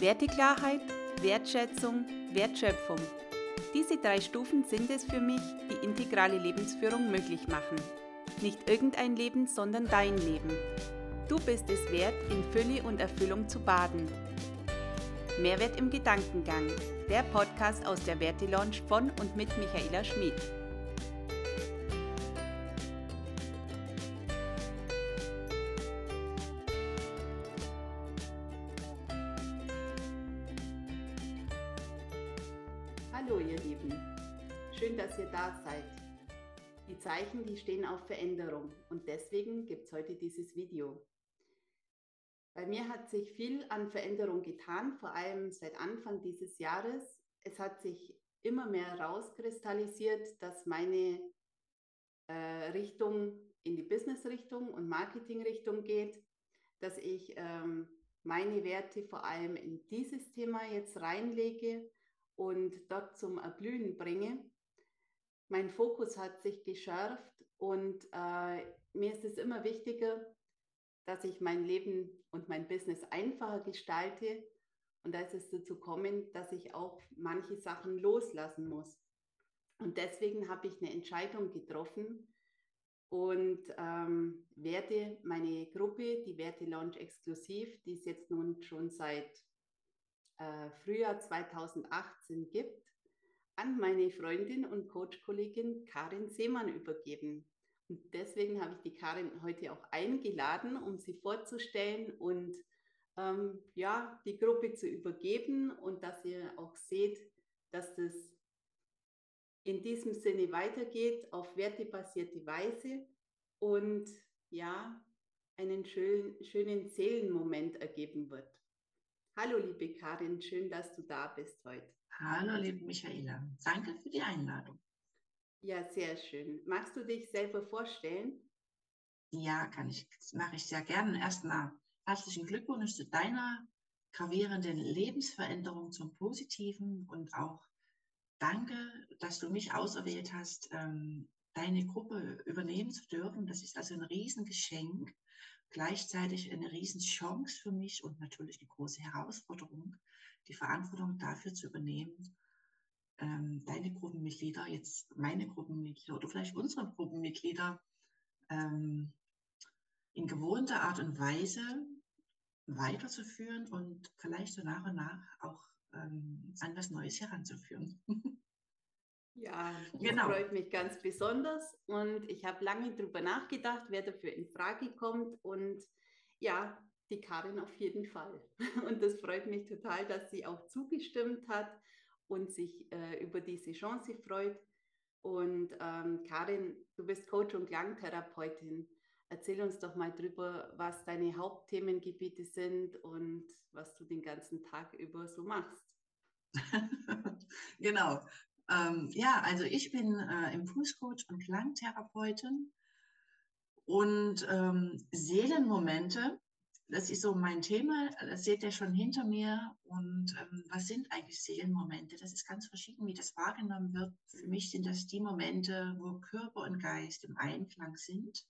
Werteklarheit, Wertschätzung, Wertschöpfung. Diese drei Stufen sind es für mich, die integrale Lebensführung möglich machen. Nicht irgendein Leben, sondern dein Leben. Du bist es wert, in Fülle und Erfüllung zu baden. Mehrwert im Gedankengang. Der Podcast aus der Werte Lounge von und mit Michaela Schmid. Hallo ihr Lieben, schön, dass ihr da seid. Die Zeichen, die stehen auf Veränderung und deswegen gibt es heute dieses Video. Bei mir hat sich viel an Veränderung getan, vor allem seit Anfang dieses Jahres. Es hat sich immer mehr herauskristallisiert, dass meine äh, Richtung in die Business-Richtung und Marketing-Richtung geht, dass ich ähm, meine Werte vor allem in dieses Thema jetzt reinlege und dort zum Erblühen bringe. Mein Fokus hat sich geschärft und äh, mir ist es immer wichtiger, dass ich mein Leben und mein Business einfacher gestalte. Und da ist es dazu kommen, dass ich auch manche Sachen loslassen muss. Und deswegen habe ich eine Entscheidung getroffen und ähm, werde meine Gruppe, die Werte Launch Exklusiv, die es jetzt nun schon seit äh, Frühjahr 2018 gibt, an meine Freundin und Coach-Kollegin Karin Seemann übergeben. Und deswegen habe ich die Karin heute auch eingeladen, um sie vorzustellen und ähm, ja, die Gruppe zu übergeben und dass ihr auch seht, dass das in diesem Sinne weitergeht auf wertebasierte Weise und ja, einen schönen, schönen Seelenmoment ergeben wird. Hallo, liebe Karin, schön, dass du da bist heute. Hallo, liebe Michaela. Danke für die Einladung. Ja, sehr schön. Magst du dich selber vorstellen? Ja, kann ich. Das mache ich sehr gerne. Erstmal herzlichen Glückwunsch zu deiner gravierenden Lebensveränderung zum Positiven und auch danke, dass du mich auserwählt hast, ähm, deine Gruppe übernehmen zu dürfen. Das ist also ein Riesengeschenk gleichzeitig eine Riesenchance für mich und natürlich eine große Herausforderung, die Verantwortung dafür zu übernehmen, ähm, deine Gruppenmitglieder, jetzt meine Gruppenmitglieder oder vielleicht unsere Gruppenmitglieder ähm, in gewohnter Art und Weise weiterzuführen und vielleicht so nach und nach auch ähm, an was Neues heranzuführen. Ja, das genau. freut mich ganz besonders und ich habe lange darüber nachgedacht, wer dafür in Frage kommt und ja, die Karin auf jeden Fall. Und das freut mich total, dass sie auch zugestimmt hat und sich äh, über diese Chance freut. Und ähm, Karin, du bist Coach und Klangtherapeutin. Erzähl uns doch mal drüber, was deine Hauptthemengebiete sind und was du den ganzen Tag über so machst. genau. Ähm, ja, also ich bin äh, Impulscoach und Klangtherapeutin und ähm, Seelenmomente, das ist so mein Thema, das seht ihr schon hinter mir. Und ähm, was sind eigentlich Seelenmomente? Das ist ganz verschieden, wie das wahrgenommen wird. Für mich sind das die Momente, wo Körper und Geist im Einklang sind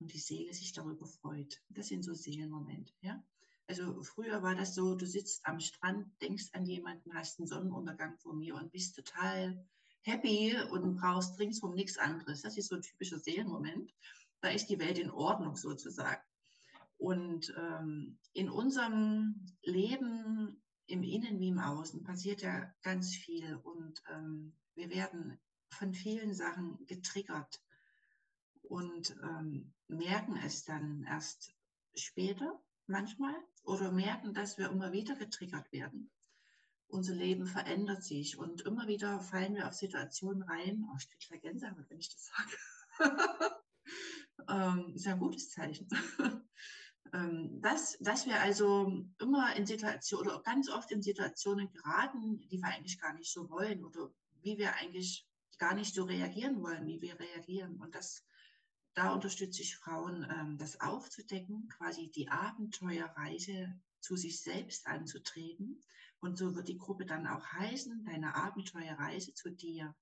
und die Seele sich darüber freut. Das sind so Seelenmomente, ja. Also früher war das so, du sitzt am Strand, denkst an jemanden, hast einen Sonnenuntergang vor mir und bist total happy und brauchst ringsum nichts anderes. Das ist so ein typischer Seelenmoment. Da ist die Welt in Ordnung sozusagen. Und ähm, in unserem Leben im Innen wie im Außen passiert ja ganz viel und ähm, wir werden von vielen Sachen getriggert und ähm, merken es dann erst später manchmal oder merken, dass wir immer wieder getriggert werden. Unser Leben verändert sich und immer wieder fallen wir auf Situationen rein. Oh, ich kriege Gänsehaut, wenn ich das sage. ähm, ist ja ein gutes Zeichen. ähm, dass, dass wir also immer in Situationen oder ganz oft in Situationen geraten, die wir eigentlich gar nicht so wollen oder wie wir eigentlich gar nicht so reagieren wollen, wie wir reagieren. Und das da unterstütze ich Frauen, ähm, das aufzudecken, quasi die Abenteuerreise zu sich selbst anzutreten. Und so wird die Gruppe dann auch heißen, deine Abenteuerreise zu dir.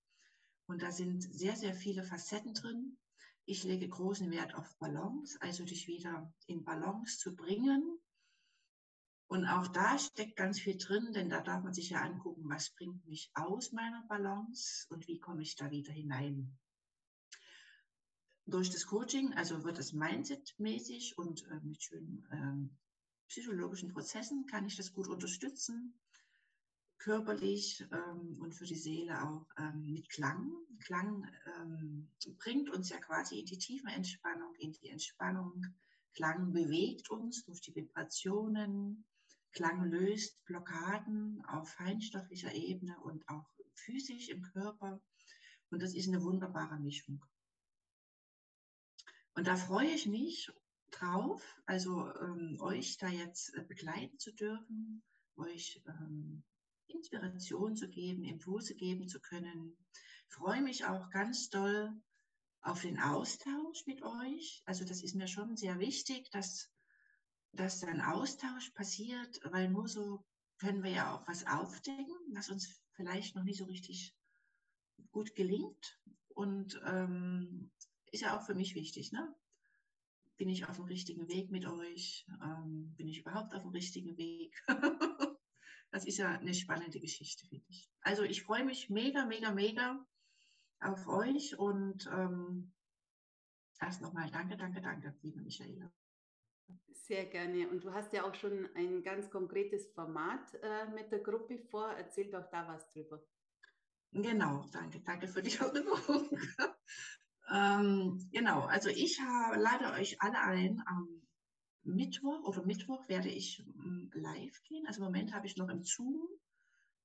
Und da sind sehr, sehr viele Facetten drin. Ich lege großen Wert auf Balance, also dich wieder in Balance zu bringen. Und auch da steckt ganz viel drin, denn da darf man sich ja angucken, was bringt mich aus meiner Balance und wie komme ich da wieder hinein. Durch das Coaching, also wird es Mindset-mäßig und äh, mit schönen ähm, psychologischen Prozessen kann ich das gut unterstützen, körperlich ähm, und für die Seele auch ähm, mit Klang. Klang ähm, bringt uns ja quasi in die tiefe Entspannung, in die Entspannung. Klang bewegt uns durch die Vibrationen, Klang löst Blockaden auf feinstofflicher Ebene und auch physisch im Körper. Und das ist eine wunderbare Mischung. Und da freue ich mich drauf, also ähm, euch da jetzt äh, begleiten zu dürfen, euch ähm, Inspiration zu geben, Impulse geben zu können. Ich freue mich auch ganz doll auf den Austausch mit euch. Also das ist mir schon sehr wichtig, dass dass ein Austausch passiert, weil nur so können wir ja auch was aufdecken, was uns vielleicht noch nicht so richtig gut gelingt. Und ähm, ist ja auch für mich wichtig, ne? Bin ich auf dem richtigen Weg mit euch? Ähm, bin ich überhaupt auf dem richtigen Weg? das ist ja eine spannende Geschichte, finde ich. Also ich freue mich mega, mega, mega auf euch und ähm, erst nochmal danke, danke, danke, liebe Michaela. Sehr gerne. Und du hast ja auch schon ein ganz konkretes Format äh, mit der Gruppe vor. Erzähl doch da was drüber. Genau, danke, danke für die Erinnerung. Ähm, genau, also ich lade euch alle ein. Am Mittwoch oder Mittwoch werde ich ähm, live gehen. Also im Moment habe ich noch im Zoom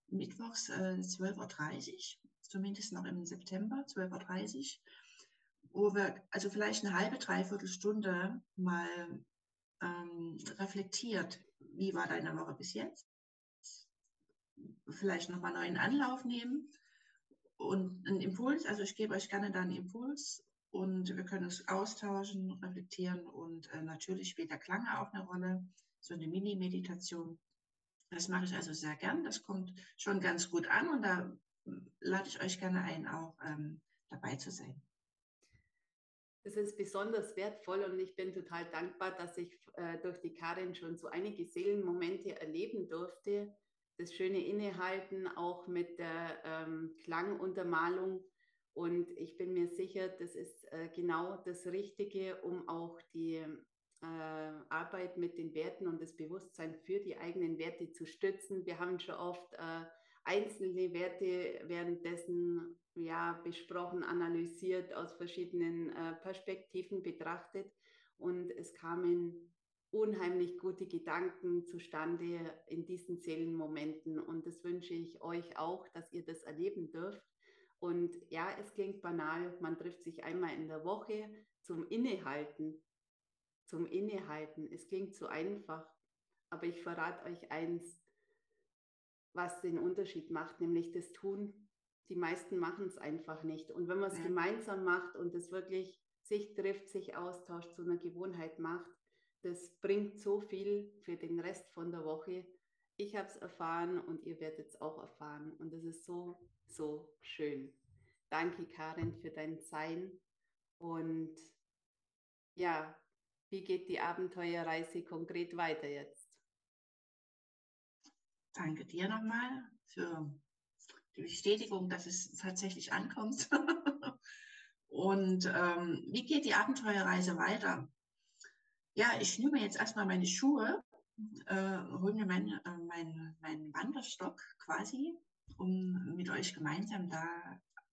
mittwochs äh, 12.30 Uhr, zumindest noch im September 12.30 Uhr, wo wir also vielleicht eine halbe, dreiviertel Stunde mal ähm, reflektiert, wie war deine Woche bis jetzt? Vielleicht nochmal neuen Anlauf nehmen und einen Impuls. Also ich gebe euch gerne da einen Impuls und wir können uns austauschen, reflektieren und äh, natürlich spielt der Klang auch eine Rolle, so eine Mini-Meditation. Das mache ich also sehr gern. Das kommt schon ganz gut an und da lade ich euch gerne ein, auch ähm, dabei zu sein. Das ist besonders wertvoll und ich bin total dankbar, dass ich äh, durch die Karin schon so einige Seelenmomente erleben durfte. Das schöne Innehalten auch mit der ähm, Klanguntermalung. Und ich bin mir sicher, das ist äh, genau das Richtige, um auch die äh, Arbeit mit den Werten und das Bewusstsein für die eigenen Werte zu stützen. Wir haben schon oft äh, einzelne Werte währenddessen ja, besprochen, analysiert, aus verschiedenen äh, Perspektiven betrachtet. Und es kamen unheimlich gute Gedanken zustande in diesen Seelenmomenten. Und das wünsche ich euch auch, dass ihr das erleben dürft. Und ja, es klingt banal, man trifft sich einmal in der Woche zum Innehalten. Zum Innehalten. Es klingt so einfach. Aber ich verrate euch eins, was den Unterschied macht, nämlich das Tun. Die meisten machen es einfach nicht. Und wenn man es ja. gemeinsam macht und es wirklich sich trifft, sich austauscht, zu einer Gewohnheit macht, das bringt so viel für den Rest von der Woche. Ich habe es erfahren und ihr werdet es auch erfahren. Und es ist so, so schön. Danke, Karin, für dein Sein. Und ja, wie geht die Abenteuerreise konkret weiter jetzt? Danke dir nochmal für die Bestätigung, dass es tatsächlich ankommt. Und ähm, wie geht die Abenteuerreise weiter? Ja, ich nehme jetzt erstmal meine Schuhe, äh, hole mir meinen äh, mein, mein Wanderstock quasi, um mit euch gemeinsam da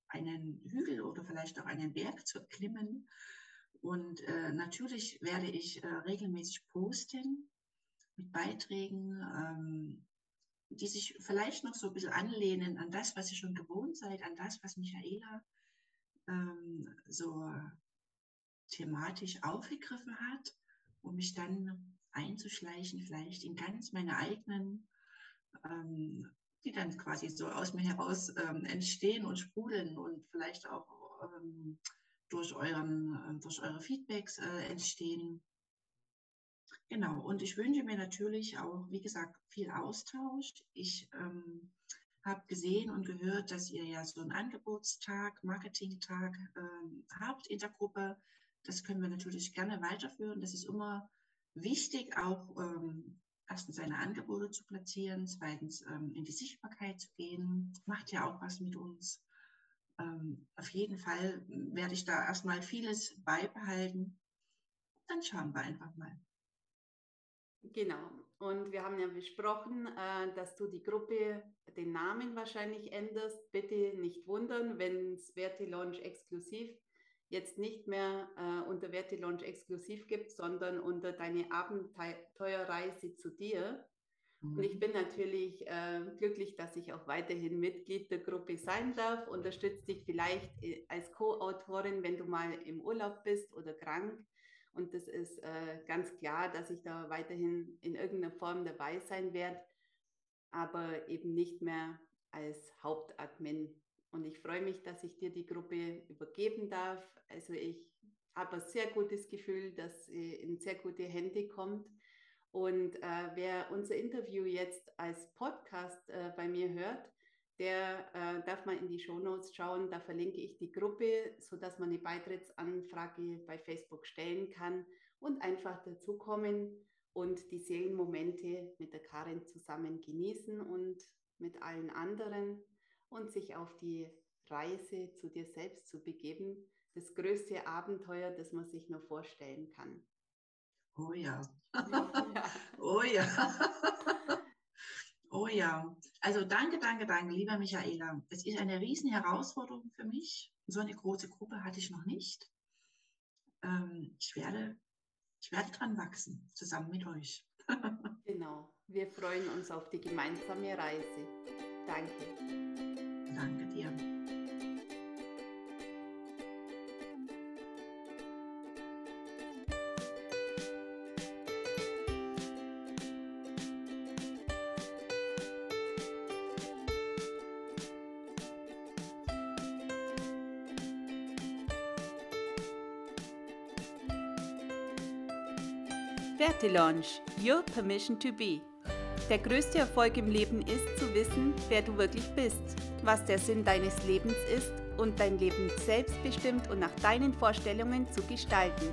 einen Hügel oder vielleicht auch einen Berg zu erklimmen. Und äh, natürlich werde ich äh, regelmäßig posten mit Beiträgen, ähm, die sich vielleicht noch so ein bisschen anlehnen an das, was ihr schon gewohnt seid, an das, was Michaela ähm, so thematisch aufgegriffen hat, um mich dann einzuschleichen, vielleicht in ganz meine eigenen, ähm, die dann quasi so aus mir heraus ähm, entstehen und sprudeln und vielleicht auch ähm, durch, euren, äh, durch eure Feedbacks äh, entstehen. Genau, und ich wünsche mir natürlich auch, wie gesagt, viel Austausch. Ich ähm, habe gesehen und gehört, dass ihr ja so einen Angebotstag, Marketingtag ähm, habt in der Gruppe. Das können wir natürlich gerne weiterführen. Das ist immer wichtig, auch ähm, erstens seine Angebote zu platzieren, zweitens ähm, in die Sichtbarkeit zu gehen. Macht ja auch was mit uns. Ähm, auf jeden Fall werde ich da erstmal vieles beibehalten. Dann schauen wir einfach mal. Genau. Und wir haben ja besprochen, äh, dass du die Gruppe, den Namen wahrscheinlich änderst. Bitte nicht wundern, wenn es Verti Launch exklusiv jetzt nicht mehr äh, unter Verti Launch exklusiv gibt, sondern unter deine Abenteuerreise zu dir. Mhm. Und ich mhm. bin natürlich äh, glücklich, dass ich auch weiterhin Mitglied der Gruppe sein darf. Unterstütze dich vielleicht äh, als Co-Autorin, wenn du mal im Urlaub bist oder krank und das ist äh, ganz klar, dass ich da weiterhin in irgendeiner Form dabei sein werde, aber eben nicht mehr als Hauptadmin. Und ich freue mich, dass ich dir die Gruppe übergeben darf. Also ich habe ein sehr gutes Gefühl, dass sie in sehr gute Hände kommt. Und äh, wer unser Interview jetzt als Podcast äh, bei mir hört, der äh, darf mal in die Shownotes schauen. Da verlinke ich die Gruppe, sodass man eine Beitrittsanfrage bei Facebook stellen kann und einfach dazukommen und die Seelenmomente mit der Karin zusammen genießen und mit allen anderen und sich auf die Reise zu dir selbst zu begeben. Das größte Abenteuer, das man sich nur vorstellen kann. Oh ja. Oh ja. Oh ja, also danke, danke, danke, lieber Michaela. Es ist eine riesen Herausforderung für mich. So eine große Gruppe hatte ich noch nicht. Ähm, ich, werde, ich werde dran wachsen, zusammen mit euch. genau, wir freuen uns auf die gemeinsame Reise. Danke. Danke dir. Werte Launch, Your Permission to Be. Der größte Erfolg im Leben ist zu wissen, wer du wirklich bist, was der Sinn deines Lebens ist und dein Leben selbstbestimmt und nach deinen Vorstellungen zu gestalten.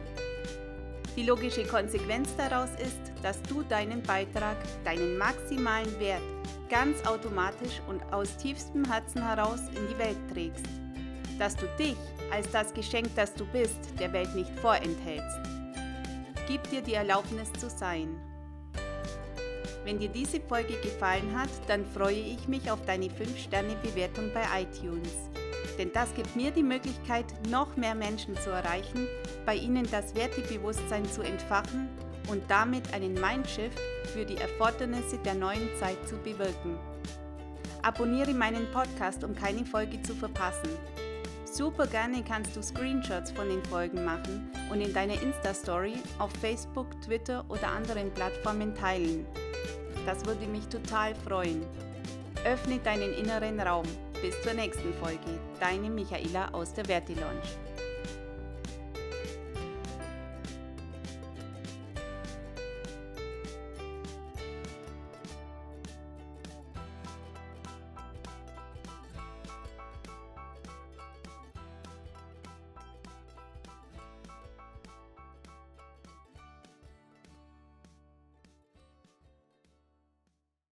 Die logische Konsequenz daraus ist, dass du deinen Beitrag, deinen maximalen Wert ganz automatisch und aus tiefstem Herzen heraus in die Welt trägst. Dass du dich als das Geschenk, das du bist, der Welt nicht vorenthältst. Gib dir die Erlaubnis zu sein. Wenn dir diese Folge gefallen hat, dann freue ich mich auf deine 5-Sterne-Bewertung bei iTunes. Denn das gibt mir die Möglichkeit, noch mehr Menschen zu erreichen, bei ihnen das Wertebewusstsein zu entfachen und damit einen Mindshift für die Erfordernisse der neuen Zeit zu bewirken. Abonniere meinen Podcast, um keine Folge zu verpassen. Super gerne kannst du Screenshots von den Folgen machen und in deiner Insta-Story auf Facebook, Twitter oder anderen Plattformen teilen. Das würde mich total freuen. Öffne deinen inneren Raum. Bis zur nächsten Folge. Deine Michaela aus der Verti Lounge.